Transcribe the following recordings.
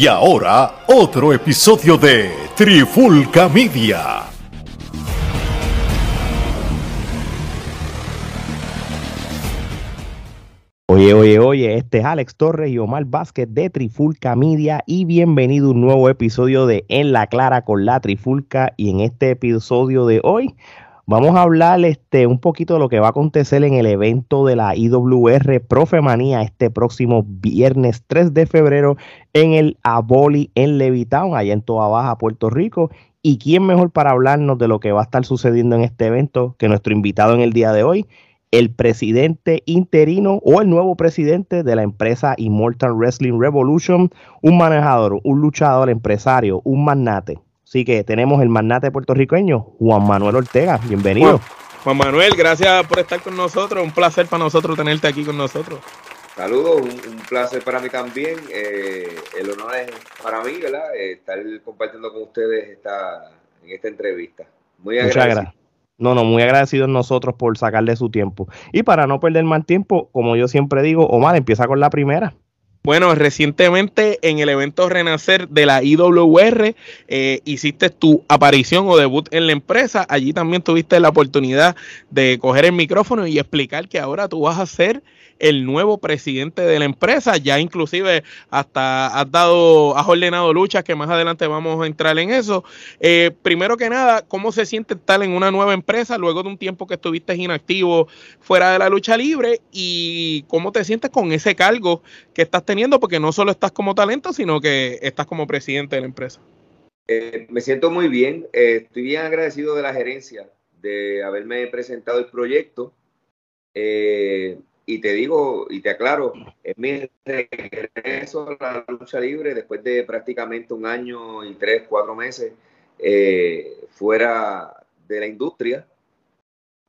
Y ahora, otro episodio de Trifulca Media. Oye, oye, oye, este es Alex Torres y Omar Vázquez de Trifulca Media y bienvenido a un nuevo episodio de En la Clara con la Trifulca y en este episodio de hoy vamos a hablar este, un poquito de lo que va a acontecer en el evento de la IWR Profemanía este próximo viernes 3 de febrero en el Aboli en Levitown, allá en Toa Baja, Puerto Rico. ¿Y quién mejor para hablarnos de lo que va a estar sucediendo en este evento que nuestro invitado en el día de hoy? el presidente interino o el nuevo presidente de la empresa Immortal Wrestling Revolution, un manejador, un luchador, empresario, un magnate. Así que tenemos el magnate puertorriqueño, Juan Manuel Ortega. Bienvenido. Juan, Manuel, gracias por estar con nosotros. Un placer para nosotros tenerte aquí con nosotros. Saludos, un, placer para mí también. Eh, el honor es para mí, ¿verdad? Eh, estar compartiendo con ustedes esta, en esta entrevista. Muy agradecido. No, no, muy agradecidos nosotros por sacarle su tiempo. Y para no perder más tiempo, como yo siempre digo, Omar, empieza con la primera. Bueno, recientemente en el evento Renacer de la IWR eh, hiciste tu aparición o debut en la empresa. Allí también tuviste la oportunidad de coger el micrófono y explicar que ahora tú vas a ser el nuevo presidente de la empresa. Ya inclusive hasta has dado, has ordenado luchas que más adelante vamos a entrar en eso. Eh, primero que nada, ¿cómo se siente estar en una nueva empresa luego de un tiempo que estuviste inactivo fuera de la lucha libre? ¿Y cómo te sientes con ese cargo que estás teniendo? Porque no solo estás como talento, sino que estás como presidente de la empresa. Eh, me siento muy bien, eh, estoy bien agradecido de la gerencia de haberme presentado el proyecto. Y te digo y te aclaro, es mi regreso a la lucha libre después de prácticamente un año y tres, cuatro meses eh, fuera de la industria.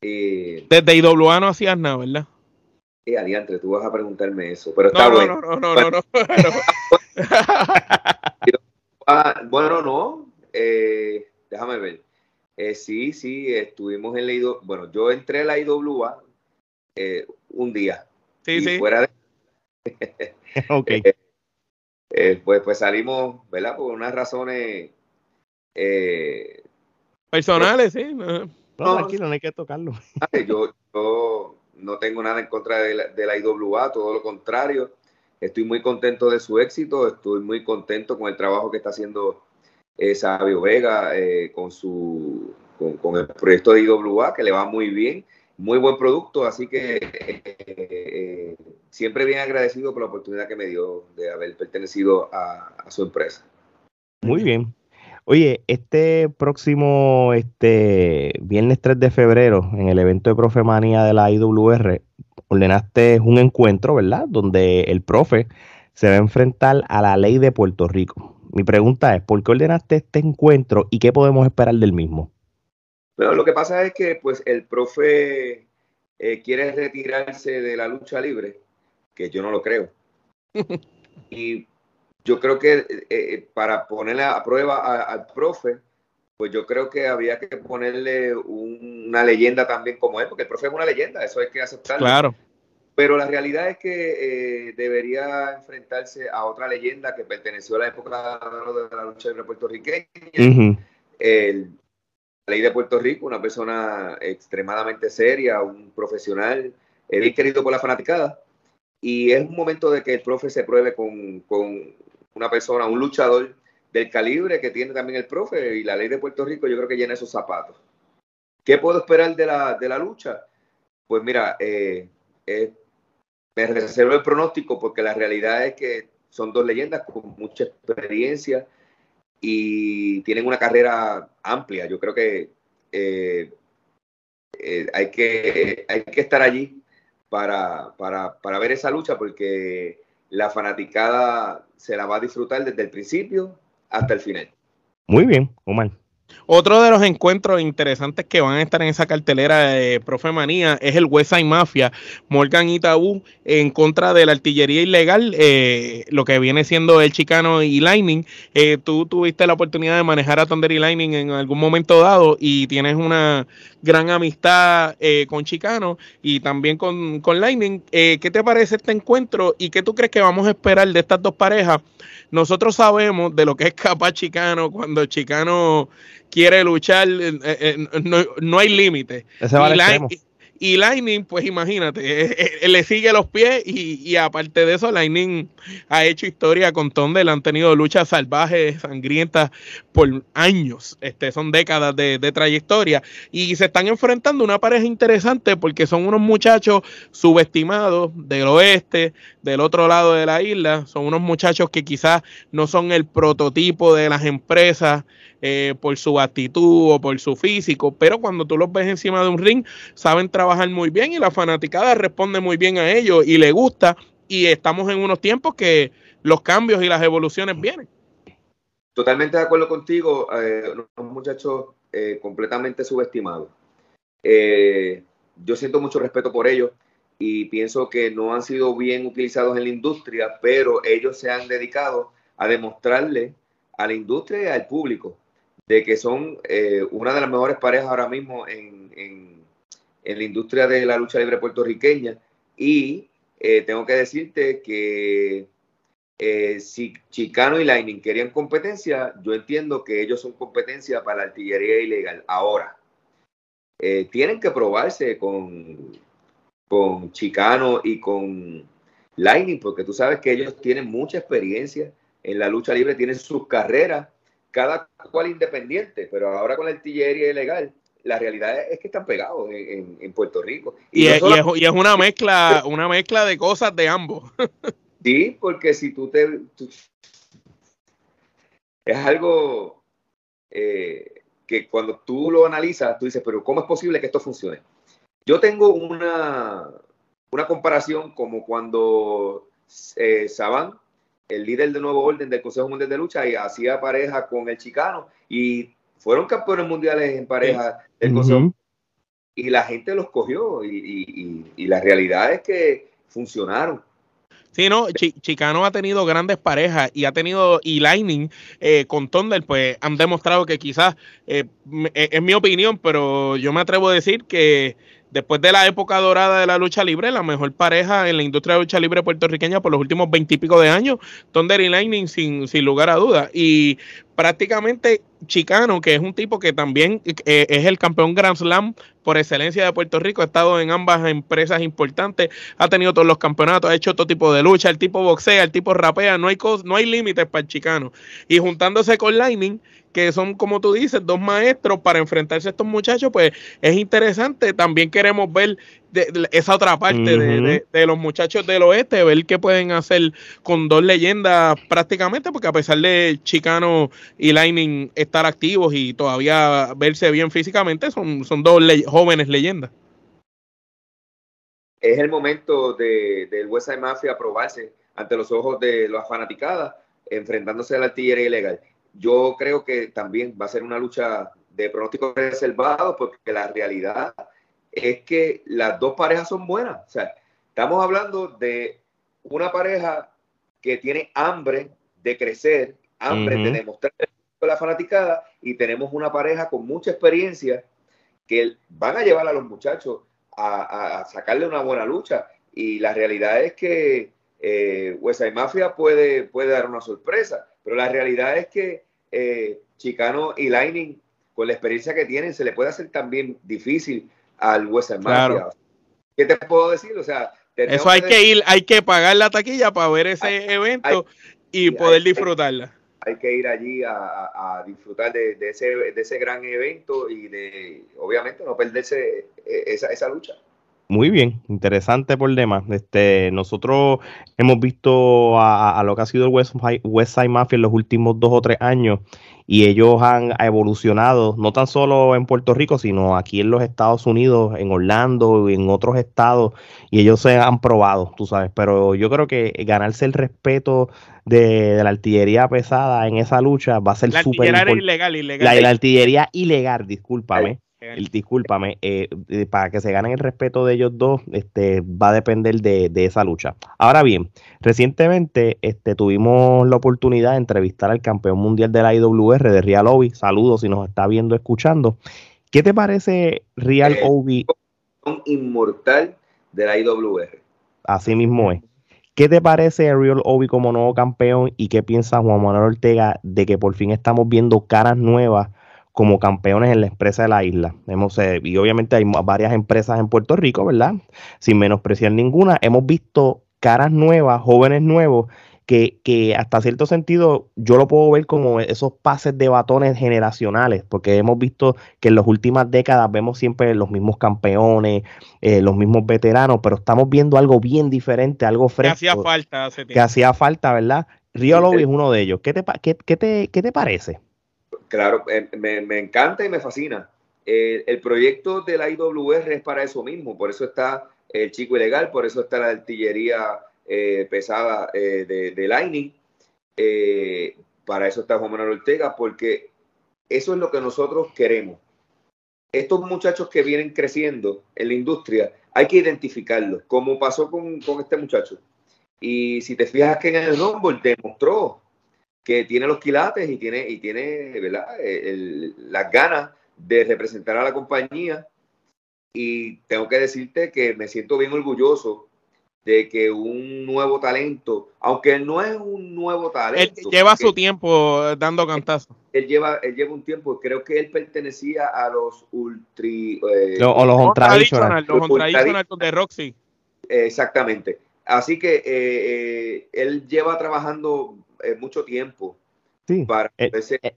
Eh, Desde IWA no hacías nada, ¿verdad? Sí, adiante, tú vas a preguntarme eso, pero está bueno. No, no, no, no. bueno, no, eh, déjame ver. Eh, sí, sí, estuvimos en la IWA. Bueno, yo entré a la IWA eh, un día. Sí, sí. Fuera de... ok. Eh, eh, pues, pues salimos, ¿verdad? Por unas razones personales, sí. No, tranquilo, no hay que tocarlo. Yo, yo no tengo nada en contra de la, de la IWA, todo lo contrario. Estoy muy contento de su éxito, estoy muy contento con el trabajo que está haciendo Sabio Vega con su con, con, el proyecto de IWA, que le va muy bien muy buen producto, así que eh, siempre bien agradecido por la oportunidad que me dio de haber pertenecido a, su empresa. Muy bien. Oye, este próximo este viernes 3 de febrero, en el evento de Profemanía de la IWR, ordenaste un encuentro, ¿verdad? Donde el profe se va a enfrentar a la ley de Puerto Rico. Mi pregunta es, ¿por qué ordenaste este encuentro y qué podemos esperar del mismo? Bueno, lo que pasa es que pues el profe eh, quiere retirarse de la lucha libre, que yo no lo creo. y yo creo que eh, eh, para ponerle a prueba al profe, pues yo creo que había que ponerle una leyenda también como él, porque el profe es una leyenda, eso hay que aceptarlo. Claro. Pero la realidad es que debería enfrentarse a otra leyenda que perteneció a la época de la lucha libre puertorriqueña. el, ley de Puerto Rico, una persona extremadamente seria, un profesional, bien querido por la fanaticada. Y es un momento de que el profe se pruebe con, una persona, un luchador del calibre que tiene también el profe y la ley de Puerto Rico, yo creo que llena esos zapatos. ¿Qué puedo esperar de la, de la lucha? Pues mira, eh, eh, me reservo el pronóstico porque la realidad es que son dos leyendas con mucha experiencia y tienen una carrera amplia. Yo creo que, eh, eh, hay, que hay que estar allí para, para, ver esa lucha porque la fanaticada se la va a disfrutar desde el principio hasta el final. Muy bien, Omar. Otro de los encuentros interesantes que van a estar en esa cartelera de Profe Manía es el West Side Mafia, Morgan y Tabú, en contra de la artillería ilegal, eh, lo que viene siendo el Chicano y Lightning. Eh, tú tuviste la oportunidad de manejar a Thunder y Lightning en algún momento dado y tienes una gran amistad eh, con Chicano y también con, con Lightning. ¿Qué te parece este encuentro y qué tú crees que vamos a esperar de estas dos parejas? Nosotros sabemos de lo que es capaz Chicano cuando Chicano quiere luchar, eh, eh, no, no, hay límite. Y Lightning, pues imagínate, eh, le sigue los pies y, aparte de eso, Lightning ha hecho historia con Thunder, han tenido luchas salvajes, sangrientas por años, este, son décadas de, de, trayectoria. Y se están enfrentando una pareja interesante porque son unos muchachos subestimados del oeste, del otro lado de la isla, son unos muchachos que quizás no son el prototipo de las empresas eh, por su actitud o por su físico, pero cuando tú los ves encima de un ring, saben trabajar muy bien y la fanaticada responde muy bien a ellos y le gusta. Y estamos en unos tiempos que los cambios y las evoluciones vienen. Totalmente de acuerdo contigo, eh, unos muchachos eh, completamente subestimados. Eh, yo siento mucho respeto por ellos y pienso que no han sido bien utilizados en la industria, pero ellos se han dedicado a demostrarle a la industria y al público de que son eh, una de las mejores parejas ahora mismo en, en, la industria de la lucha libre puertorriqueña. Y eh, tengo que decirte que eh, si Chicano y Lightning querían competencia, yo entiendo que ellos son competencia para la artillería ilegal. Ahora, tienen que probarse con, con Chicano y con Lightning, porque tú sabes que ellos tienen mucha experiencia en la lucha libre, tienen sus carreras cada cual independiente, pero ahora con la artillería ilegal, la realidad es que están pegados en, Puerto Rico. Y, es, una mezcla, una mezcla de cosas de ambos. sí, porque si tú te... es algo eh, que cuando tú lo analizas, tú dices, pero ¿cómo es posible que esto funcione? Yo tengo una, una comparación como cuando eh, Saban el líder de Nuevo Orden del Consejo Mundial de Lucha y hacía pareja con el chicano y fueron campeones mundiales en pareja del Consejo. Y la gente los cogió y, la realidad es que funcionaron. Sí, no, Chicano ha tenido grandes parejas y ha tenido, y Lightning eh, con Thunder, pues han demostrado que quizás, eh, eh, es mi opinión, pero yo me atrevo a decir que después de la época dorada de la lucha libre, la mejor pareja en la industria de lucha libre puertorriqueña por los últimos veintipico de años, Thunder y Lightning sin, sin lugar a dudas. Y prácticamente Chicano, que es un tipo que también eh, es el campeón Grand Slam por excelencia de Puerto Rico, ha estado en ambas empresas importantes, ha tenido todos los campeonatos, ha hecho todo tipo de lucha, el tipo boxea, el tipo rapea, no hay, no hay límites para el Chicano. Y juntándose con Lightning, que son, como tú dices, dos maestros para enfrentarse a estos muchachos, pues es interesante. También queremos ver esa otra parte de, los muchachos del oeste, ver qué pueden hacer con dos leyendas prácticamente, porque a pesar de Chicano y Lightning estar activos y todavía verse bien físicamente, son, son dos jóvenes leyendas. Es el momento de, del West Side Mafia probarse ante los ojos de las fanaticadas, enfrentándose a la artillería ilegal yo creo que también va a ser una lucha de pronósticos reservados porque la realidad es que las dos parejas son buenas. O sea, estamos hablando de una pareja que tiene hambre de crecer, hambre de demostrar la fanaticada y tenemos una pareja con mucha experiencia que van a llevar a los muchachos a, sacarle una buena lucha. Y la realidad es que eh, Mafia puede, puede dar una sorpresa. Pero la realidad es que eh, Chicano y Lightning, con la experiencia que tienen, se le puede hacer también difícil al Western claro. ¿Qué te puedo decir? O sea, eso hay que, ir, hay que pagar la taquilla para ver ese evento y poder disfrutarla. Hay que ir allí a, disfrutar de, ese, de ese gran evento y de, obviamente, no perderse eh, esa, esa lucha. Muy bien, interesante por demás. Este, nosotros hemos visto a, lo que ha sido el West, West, Side Mafia en los últimos dos o tres años y ellos han evolucionado, no tan solo en Puerto Rico, sino aquí en los Estados Unidos, en Orlando y en otros estados, y ellos se han probado, tú sabes. Pero yo creo que ganarse el respeto de, la artillería pesada en esa lucha va a ser súper importante. Ilegal, ilegal. La, la artillería ilegal, discúlpame el, discúlpame, eh, eh, para que se ganen el respeto de ellos dos, este, va a depender de, esa lucha. Ahora bien, recientemente este, tuvimos la oportunidad de entrevistar al campeón mundial de la IWR, de Real Obi. Saludos si nos está viendo, escuchando. ¿Qué te parece Real eh, Obi? Inmortal de la IWR. Así mismo es. ¿Qué te parece Real Obi como nuevo campeón y qué piensa Juan Manuel Ortega de que por fin estamos viendo caras nuevas como campeones en la empresa de la isla. Hemos, eh, y obviamente hay varias empresas en Puerto Rico, ¿verdad? Sin menospreciar ninguna. Hemos visto caras nuevas, jóvenes nuevos, que, que, hasta cierto sentido yo lo puedo ver como esos pases de batones generacionales, porque hemos visto que en las últimas décadas vemos siempre los mismos campeones, eh, los mismos veteranos, pero estamos viendo algo bien diferente, algo fresco. Que hacía falta Que hacía falta, ¿verdad? Rio Lobby es uno de ellos. ¿Qué te, qué, qué te, qué te parece? Claro, eh, me, encanta y me fascina. el proyecto de la IWR es para eso mismo, por eso está el chico ilegal, por eso está la artillería eh, pesada eh, de, Lightning, para eso está Juan Manuel Ortega, porque eso es lo que nosotros queremos. Estos muchachos que vienen creciendo en la industria, hay que identificarlos, como pasó con, con este muchacho. Y si te fijas que en el Rumble demostró que tiene los quilates y tiene, y tiene ¿verdad? las ganas de representar a la compañía. Y tengo que decirte que me siento bien orgulloso de que un nuevo talento, aunque no es un nuevo talento. Él lleva su tiempo dando cantazos. Él, lleva, él lleva un tiempo, creo que él pertenecía a los ultri... Eh, o los tradicional, los de Roxy. Exactamente. Así que eh, eh, él lleva trabajando eh, mucho tiempo sí. para eh, eh,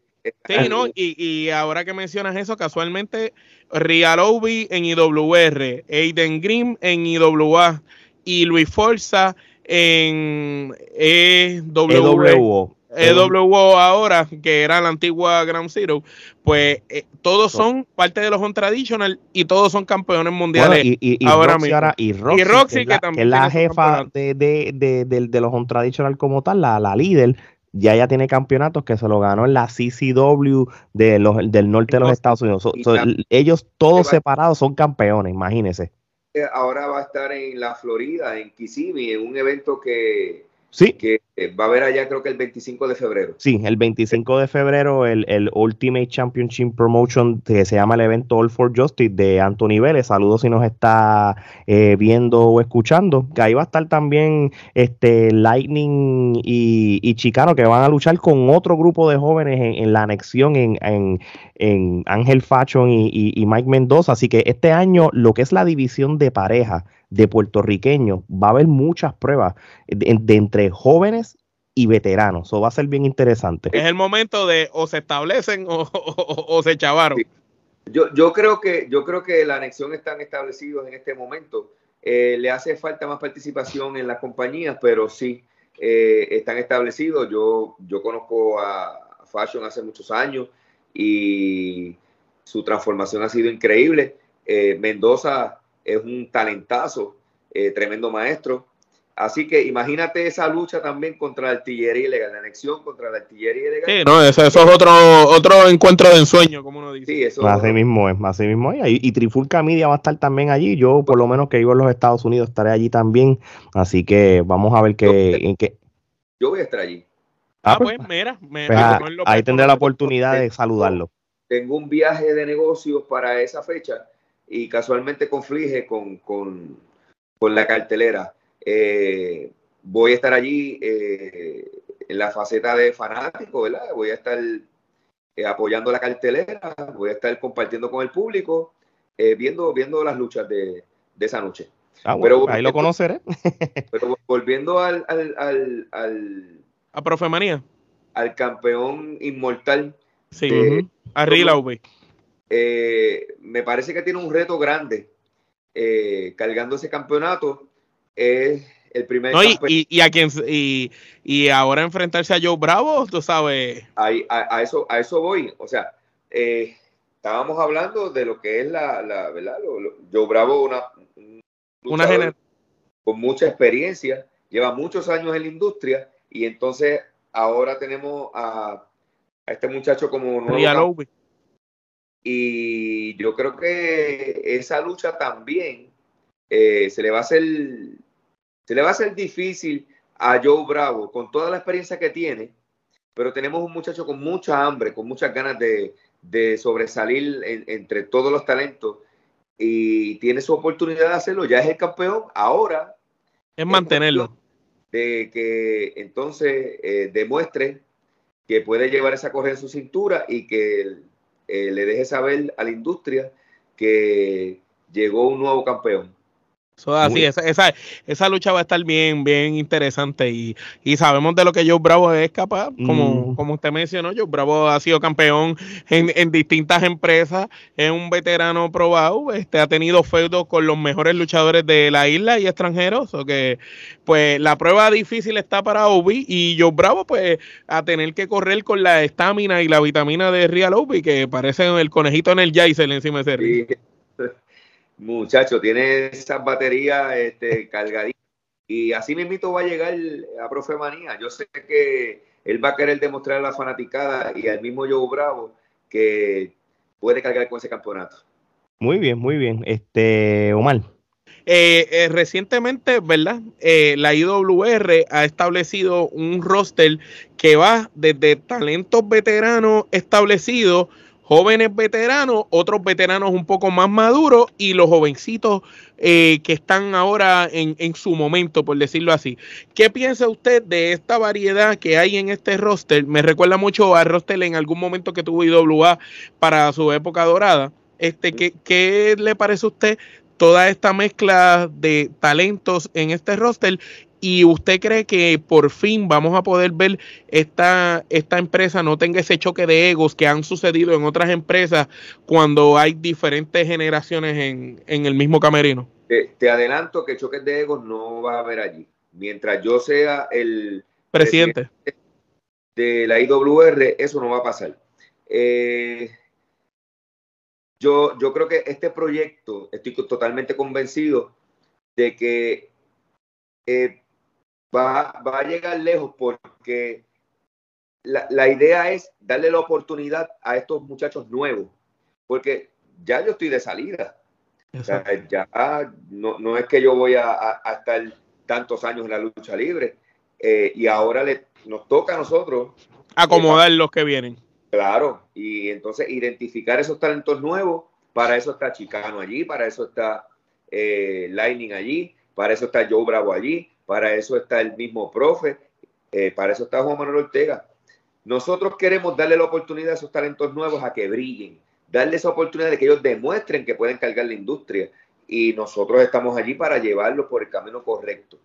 Sí, ¿no? Y, y, ahora que mencionas eso, casualmente, Rialobi en IWR, Aiden Grimm en IWA y Luis Forza en EWO. EWO ahora, que era la antigua Ground Zero, pues todos son parte de los On Traditional y todos son campeones mundiales y, ahora mismo. y Roxy, que, también es la jefa de, de, de, los On Traditional como tal, la, la líder, ya ya tiene campeonatos que se lo ganó en la CCW de los, del norte de los Estados Unidos. ellos todos separados son campeones, imagínense. Ahora va a estar en la Florida, en Kissimmee, en un evento que, Sí. Que eh, va a haber allá creo que el 25 de febrero. Sí, el 25 de febrero el, el, Ultimate Championship Promotion que se llama el evento All for Justice de Anthony Vélez. Saludos si nos está eh, viendo o escuchando. Que ahí va a estar también este Lightning y, Chicano que van a luchar con otro grupo de jóvenes en, la anexión en, en, en Ángel Fashion y, y Mike Mendoza. Así que este año lo que es la división de pareja de puertorriqueños, va a haber muchas pruebas de, entre jóvenes y veteranos. Eso va a ser bien interesante. Es el momento de o se establecen o, se chavaron. Yo, yo, creo que, yo creo que la anexión están establecidos en este momento. Eh, le hace falta más participación en las compañías, pero sí eh, están establecidos. Yo, yo conozco a Fashion hace muchos años y su transformación ha sido increíble. Eh, Mendoza es un talentazo, eh, tremendo maestro. Así que imagínate esa lucha también contra la artillería ilegal, la anexión contra la artillería ilegal. Sí, no, eso, es otro, otro encuentro de ensueño, como uno dice. Sí, eso así mismo es, así mismo es. Y, y Trifulca Media va a estar también allí. Yo, por lo menos que vivo en los Estados Unidos, estaré allí también. Así que vamos a ver qué. en qué... Yo voy a estar allí. Ah, ah pues, pues mira, me, pues, ahí tendré la oportunidad de saludarlo. Tengo un viaje de negocios para esa fecha y casualmente conflige con, con, con la cartelera. Eh, voy a estar allí eh, en la faceta de fanático, ¿verdad? Voy a estar eh, apoyando la cartelera, voy a estar compartiendo con el público, viendo, viendo las luchas de, de esa noche. Ah, pero, ahí lo conoceré. pero volviendo al, al, al, al a Profemanía. Al campeón inmortal. Sí, uh a eh, me parece que tiene un reto grande eh, cargando ese campeonato es el primer y, y, a quien y, y, ahora enfrentarse a Joe Bravo, tú sabes. a, eso, a eso voy. O sea, eh, estábamos hablando de lo que es la, la ¿verdad? Joe Bravo, una, una con mucha experiencia, lleva muchos años en la industria y entonces ahora tenemos a, a este muchacho como nuevo. Y yo creo que esa lucha también eh, se le va a hacer se le va a hacer difícil a Joe Bravo con toda la experiencia que tiene, pero tenemos un muchacho con mucha hambre, con muchas ganas de, sobresalir entre todos los talentos y tiene su oportunidad de hacerlo, ya es el campeón, ahora es mantenerlo. De que entonces eh, demuestre que puede llevar esa correa en su cintura y que eh, le deje saber a la industria que llegó un nuevo campeón así, esa, esa, esa, lucha va a estar bien, bien interesante y, y sabemos de lo que Joe Bravo es capaz, como, como usted mencionó, Joe Bravo ha sido campeón en, en, distintas empresas, es un veterano probado, este, ha tenido feudos con los mejores luchadores de la isla y extranjeros, o que pues la prueba difícil está para Obi y Joe Bravo pues a tener que correr con la estamina y la vitamina de Real Obi que parece el conejito en el Jason encima de ese muchacho, tiene esas baterías este, cargaditas. Y así mismito va a llegar a Profe Manía. Yo sé que él va a querer demostrar a la fanaticada y al mismo Joe Bravo que puede cargar con ese campeonato. Muy bien, muy bien. Este, Omar. Eh, eh, recientemente, ¿verdad? Eh, la IWR ha establecido un roster que va desde talentos veteranos establecidos jóvenes veteranos, otros veteranos un poco más maduros y los jovencitos eh, que están ahora en, en, su momento, por decirlo así. ¿Qué piensa usted de esta variedad que hay en este roster? Me recuerda mucho al roster en algún momento que tuvo IWA para su época dorada. Este, ¿qué, ¿Qué le parece a usted toda esta mezcla de talentos en este roster ¿Y usted cree que por fin vamos a poder ver esta, esta empresa no tenga ese choque de egos que han sucedido en otras empresas cuando hay diferentes generaciones en, el mismo camerino? Te, adelanto que choques de egos no va a haber allí. Mientras yo sea el presidente, de la IWR, eso no va a pasar. Eh, yo, yo creo que este proyecto, estoy totalmente convencido de que eh, va, va a llegar lejos porque la, la, idea es darle la oportunidad a estos muchachos nuevos, porque ya yo estoy de salida. ya no, no, es que yo voy a, a, estar tantos años en la lucha libre eh, y ahora le, nos toca a nosotros acomodar los que vienen. Claro, y entonces identificar esos talentos nuevos, para eso está Chicano allí, para eso está eh, Lightning allí, para eso está Joe Bravo allí, para eso está el mismo profe, eh, para eso está Juan Manuel Ortega. Nosotros queremos darle la oportunidad a esos talentos nuevos a que brillen, darle esa oportunidad de que ellos demuestren que pueden cargar la industria y nosotros estamos allí para llevarlos por el camino correcto.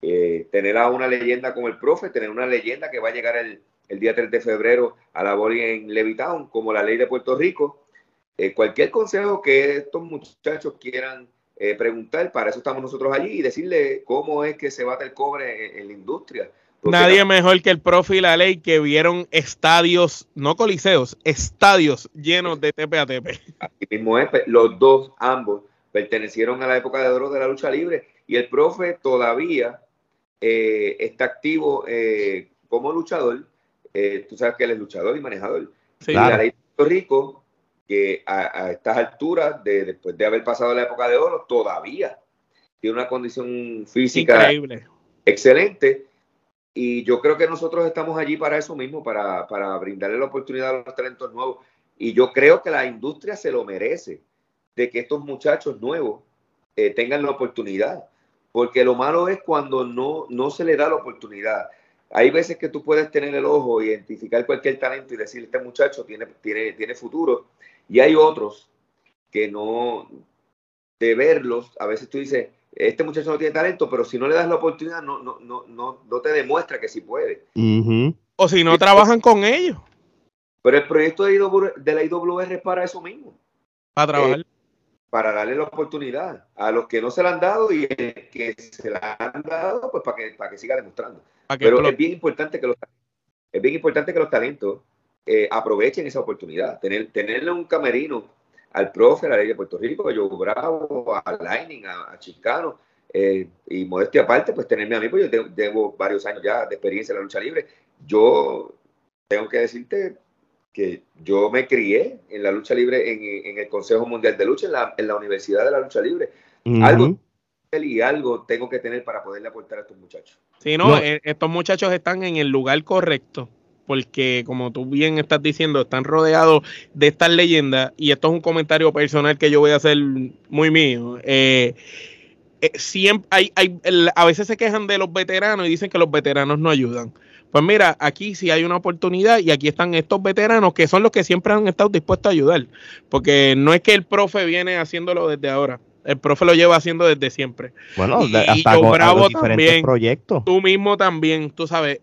Eh, tener a una leyenda como el profe, tener una leyenda que va a llegar el, día 3 de febrero a la boli en Levitown, como la ley de Puerto Rico. Eh, cualquier consejo que estos muchachos quieran eh, preguntar, para eso estamos nosotros allí y decirle cómo es que se bate el cobre en, la industria. Nadie mejor que el profe y la ley que vieron estadios, no coliseos, estadios llenos de tepe a. Así mismo es, los dos, ambos, pertenecieron a la época de oro de la lucha libre y el profe todavía eh, está activo eh, como luchador. tú sabes que él es luchador y manejador. la ley de Puerto Rico que a, estas alturas, de, después de haber pasado la época de oro, todavía tiene una condición física Increíble. excelente. Y yo creo que nosotros estamos allí para eso mismo, para, para brindarle la oportunidad a los talentos nuevos. Y yo creo que la industria se lo merece, de que estos muchachos nuevos eh, tengan la oportunidad. Porque lo malo es cuando no, no se le da la oportunidad. Hay veces que tú puedes tener el ojo, identificar cualquier talento y decir, este muchacho tiene, tiene, tiene futuro, y hay otros que no, de verlos, a veces tú dices, este muchacho no tiene talento, pero si no le das la oportunidad, no, no, no, no, no te demuestra que sí puede. O si no trabajan con ellos. Pero el proyecto de, de la IWR es para eso mismo. Para trabajar. Eh, para darle la oportunidad a los que no se la han dado y el que se la han dado, pues para que, para que siga demostrando. Pero es bien importante que los, es bien importante que los talentos eh, aprovechen esa oportunidad. Tener, tenerle un camerino al profe, a la ley de Puerto Rico, a Joe Bravo, a Lightning, a, Chicano, eh, y modestia aparte, pues tenerme a mí, pues yo tengo, varios años ya de experiencia en la lucha libre. Yo tengo que decirte que yo me crié en la lucha libre en, el Consejo Mundial de Lucha, en la, Universidad de la Lucha Libre. Algo y algo tengo que tener para poderle aportar a estos muchachos. Sí, no, eh, estos muchachos están en el lugar correcto porque como tú bien estás diciendo, están rodeados de estas leyendas, y esto es un comentario personal que yo voy a hacer muy mío. Eh, eh, siempre hay, hay, a veces se quejan de los veteranos y dicen que los veteranos no ayudan. Pues mira, aquí sí hay una oportunidad y aquí están estos veteranos que son los que siempre han estado dispuestos a ayudar, porque no es que el profe viene haciéndolo desde ahora. El profe lo lleva haciendo desde siempre. Bueno, hasta con, Bravo también. Proyectos. Tú mismo también, tú sabes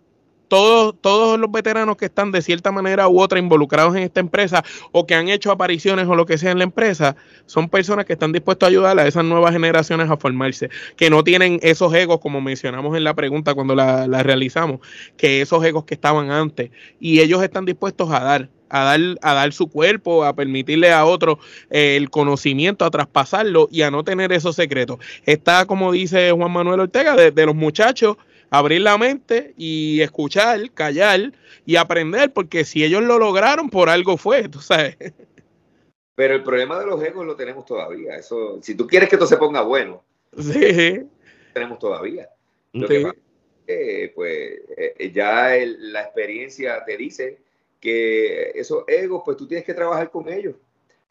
todos, todos los veteranos que están de cierta manera u otra involucrados en esta empresa o que han hecho apariciones o lo que sea en la empresa, son personas que están dispuestas a ayudar a esas nuevas generaciones a formarse, que no tienen esos egos, como mencionamos en la pregunta cuando la, realizamos, que esos egos que estaban antes, y ellos están dispuestos a dar, a dar, a dar su cuerpo, a permitirle a otro eh, el conocimiento, a traspasarlo y a no tener esos secretos. Está, como dice Juan Manuel Ortega, de los muchachos abrir la mente y escuchar, callar y aprender, porque si ellos lo lograron, por algo fue, tú sabes. Pero el problema de los egos lo tenemos todavía. Eso, si tú quieres que esto se ponga bueno, sí. tenemos todavía. Lo que pues eh, ya la experiencia te dice que esos egos, pues tú tienes que trabajar con ellos.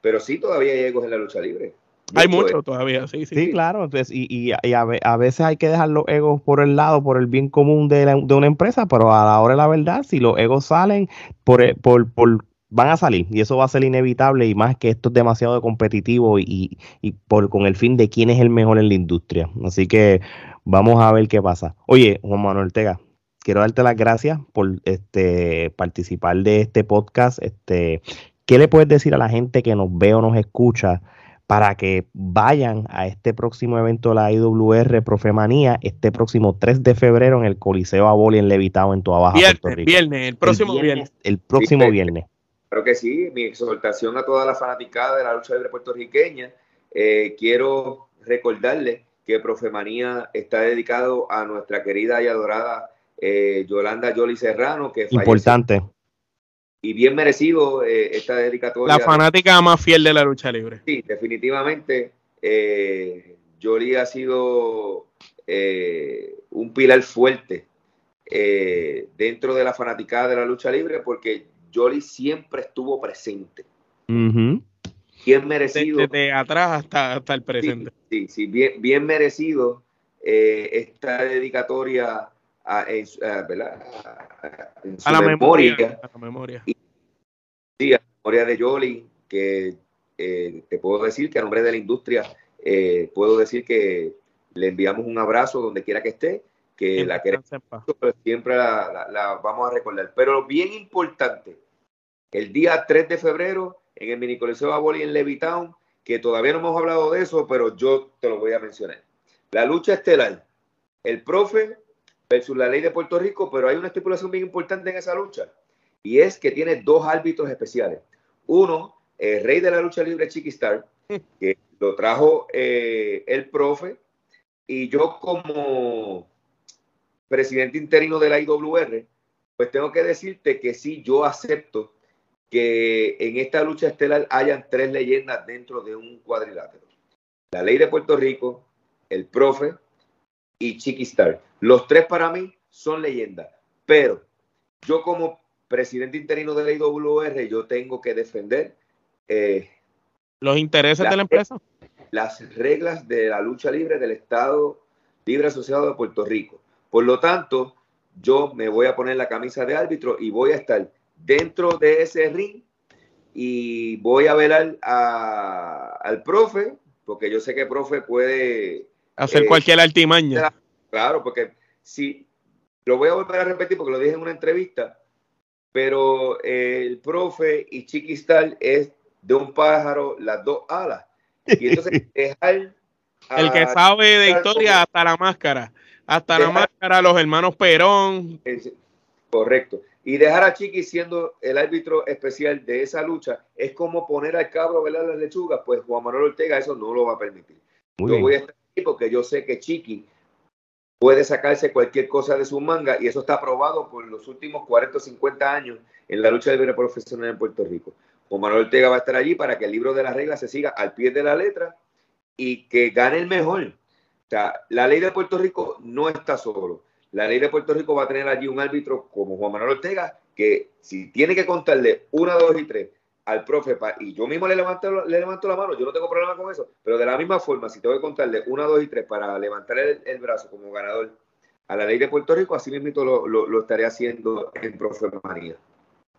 Pero sí todavía hay egos en la lucha libre. Hay mucho todavía, sí, sí. Sí, claro. Entonces, y, y, a, veces hay que dejar los egos por el lado, por el bien común de, de una empresa, pero a la hora de la verdad, si los egos salen, por, por, por, van a salir y eso va a ser inevitable y más que esto es demasiado competitivo y, y por, con el fin de quién es el mejor en la industria. Así que vamos a ver qué pasa. Oye, Juan Manuel Ortega, quiero darte las gracias por este participar de este podcast. Este, ¿Qué le puedes decir a la gente que nos ve o nos escucha? Para que vayan a este próximo evento de la IWR Profemanía, este próximo 3 de febrero en el Coliseo Aboli en Levitado en Toa Baja, Puerto Rico. Viernes, el próximo viernes, El próximo viernes. Creo que sí, mi exhortación a toda la fanaticada de la lucha libre puertorriqueña. Eh, quiero recordarle que Profemanía está dedicado a nuestra querida y adorada eh, Yolanda Yoli Serrano, que Importante y bien merecido eh, esta dedicatoria. La fanática más fiel de la lucha libre. Sí, definitivamente. Eh, Jolie ha sido eh, un pilar fuerte eh, dentro de la fanaticada de la lucha libre porque Jolie siempre estuvo presente. Bien merecido. Desde, atrás hasta, hasta el presente. Sí, sí, bien, bien merecido esta dedicatoria a, en, a, la memoria, a la memoria. sí, a la memoria de Jolly, que eh, te puedo decir que a nombre de la industria eh, puedo decir que le enviamos un abrazo donde quiera que esté, que la queremos, siempre la, vamos a recordar. Pero bien importante, el día 3 de febrero en el mini coliseo Aboli en Levitown, que todavía no hemos hablado de eso, pero yo te lo voy a mencionar. La lucha estelar, el profe versus la ley de Puerto Rico, pero hay una estipulación bien importante en esa lucha y es que tiene dos árbitros especiales. Uno, el rey de la lucha libre Chiquistar, que lo trajo eh, el profe, y yo como presidente interino de la IWR, pues tengo que decirte que sí, yo acepto que en esta lucha estelar hayan tres leyendas dentro de un cuadrilátero. La ley de Puerto Rico, el profe y Chiquistar. Los tres para mí son leyendas, pero yo como presidente interino de la IWR, yo tengo que defender eh, los intereses de la empresa. Las reglas de la lucha libre del Estado Libre Asociado de Puerto Rico. Por lo tanto, yo me voy a poner la camisa de árbitro y voy a estar dentro de ese ring y voy a velar al profe, porque yo sé que el profe puede Hacer eh, cualquier altimaña. Claro, porque si lo voy a volver a repetir porque lo dije en una entrevista, pero el profe y Chiquistal es de un pájaro las dos alas. Y entonces dejar... El que sabe de historia hasta la máscara. Hasta la máscara, los hermanos Perón. Correcto. Y dejar a Chiqui siendo el árbitro especial de esa lucha es como poner al cabro a velar las lechugas. Pues Juan Manuel Ortega eso no lo va a permitir. yo voy a estar porque yo sé que Chiqui puede sacarse cualquier cosa de su manga y eso está probado por los últimos 40 o 50 años en la lucha libre profesional en Puerto Rico. Juan Manuel Ortega va a estar allí para que el libro de las reglas se siga al pie de la letra y que gane el mejor. O sea, la ley de Puerto Rico no está solo. La ley de Puerto Rico va a tener allí un árbitro como Juan Manuel Ortega que si tiene que contarle una, dos y tres al profe, y yo mismo le levanto, le levanto la mano, yo no tengo problema con eso, pero de la misma forma, si tengo que contarle una, dos y tres para levantar el, brazo como ganador a la ley de Puerto Rico, así mismo lo, lo, estaré haciendo en Profe María.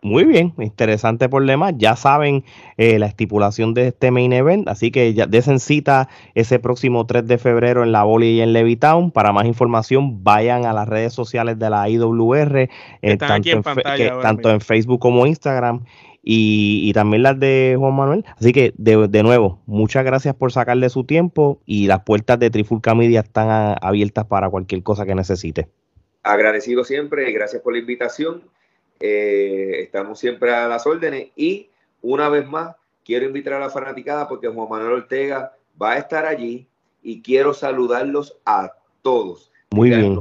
Muy bien, interesante por demás. Ya saben eh, la estipulación de este main event, así que ya desen cita ese próximo 3 de febrero en la Boli y en Levitown. Para más información, vayan a las redes sociales de la IWR, eh, tanto, en, tanto en Facebook como Instagram y, también las de Juan Manuel. Así que, de, nuevo, muchas gracias por sacarle su tiempo y las puertas de Trifulca Media están abiertas para cualquier cosa que necesite. Agradecido siempre y gracias por la invitación. Eh, estamos siempre a las órdenes y una vez más quiero invitar a la fanaticada porque Juan Manuel Ortega va a estar allí y quiero saludarlos a todos. Muy bien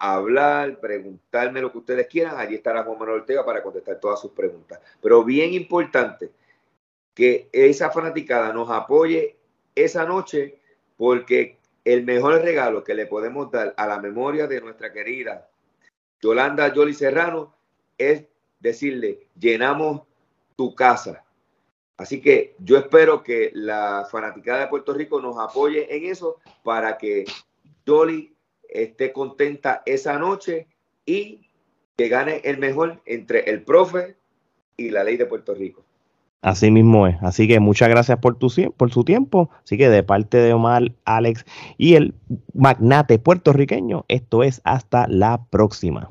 hablar, preguntarme lo que ustedes quieran. Allí estará Juan Manuel Ortega para contestar todas sus preguntas. Pero bien importante que esa fanaticada nos apoye esa noche porque el mejor regalo que le podemos dar a la memoria de nuestra querida Yolanda Yoli Serrano es decirle, llenamos tu casa. Así que yo espero que la fanaticada de Puerto Rico nos apoye en eso para que Yoli esté contenta esa noche y que gane el mejor entre el profe y la ley de Puerto Rico. Así mismo es. Así que muchas gracias por, tu, por su tiempo. Así que de parte de Omar, Alex y el magnate puertorriqueño, esto es hasta la próxima.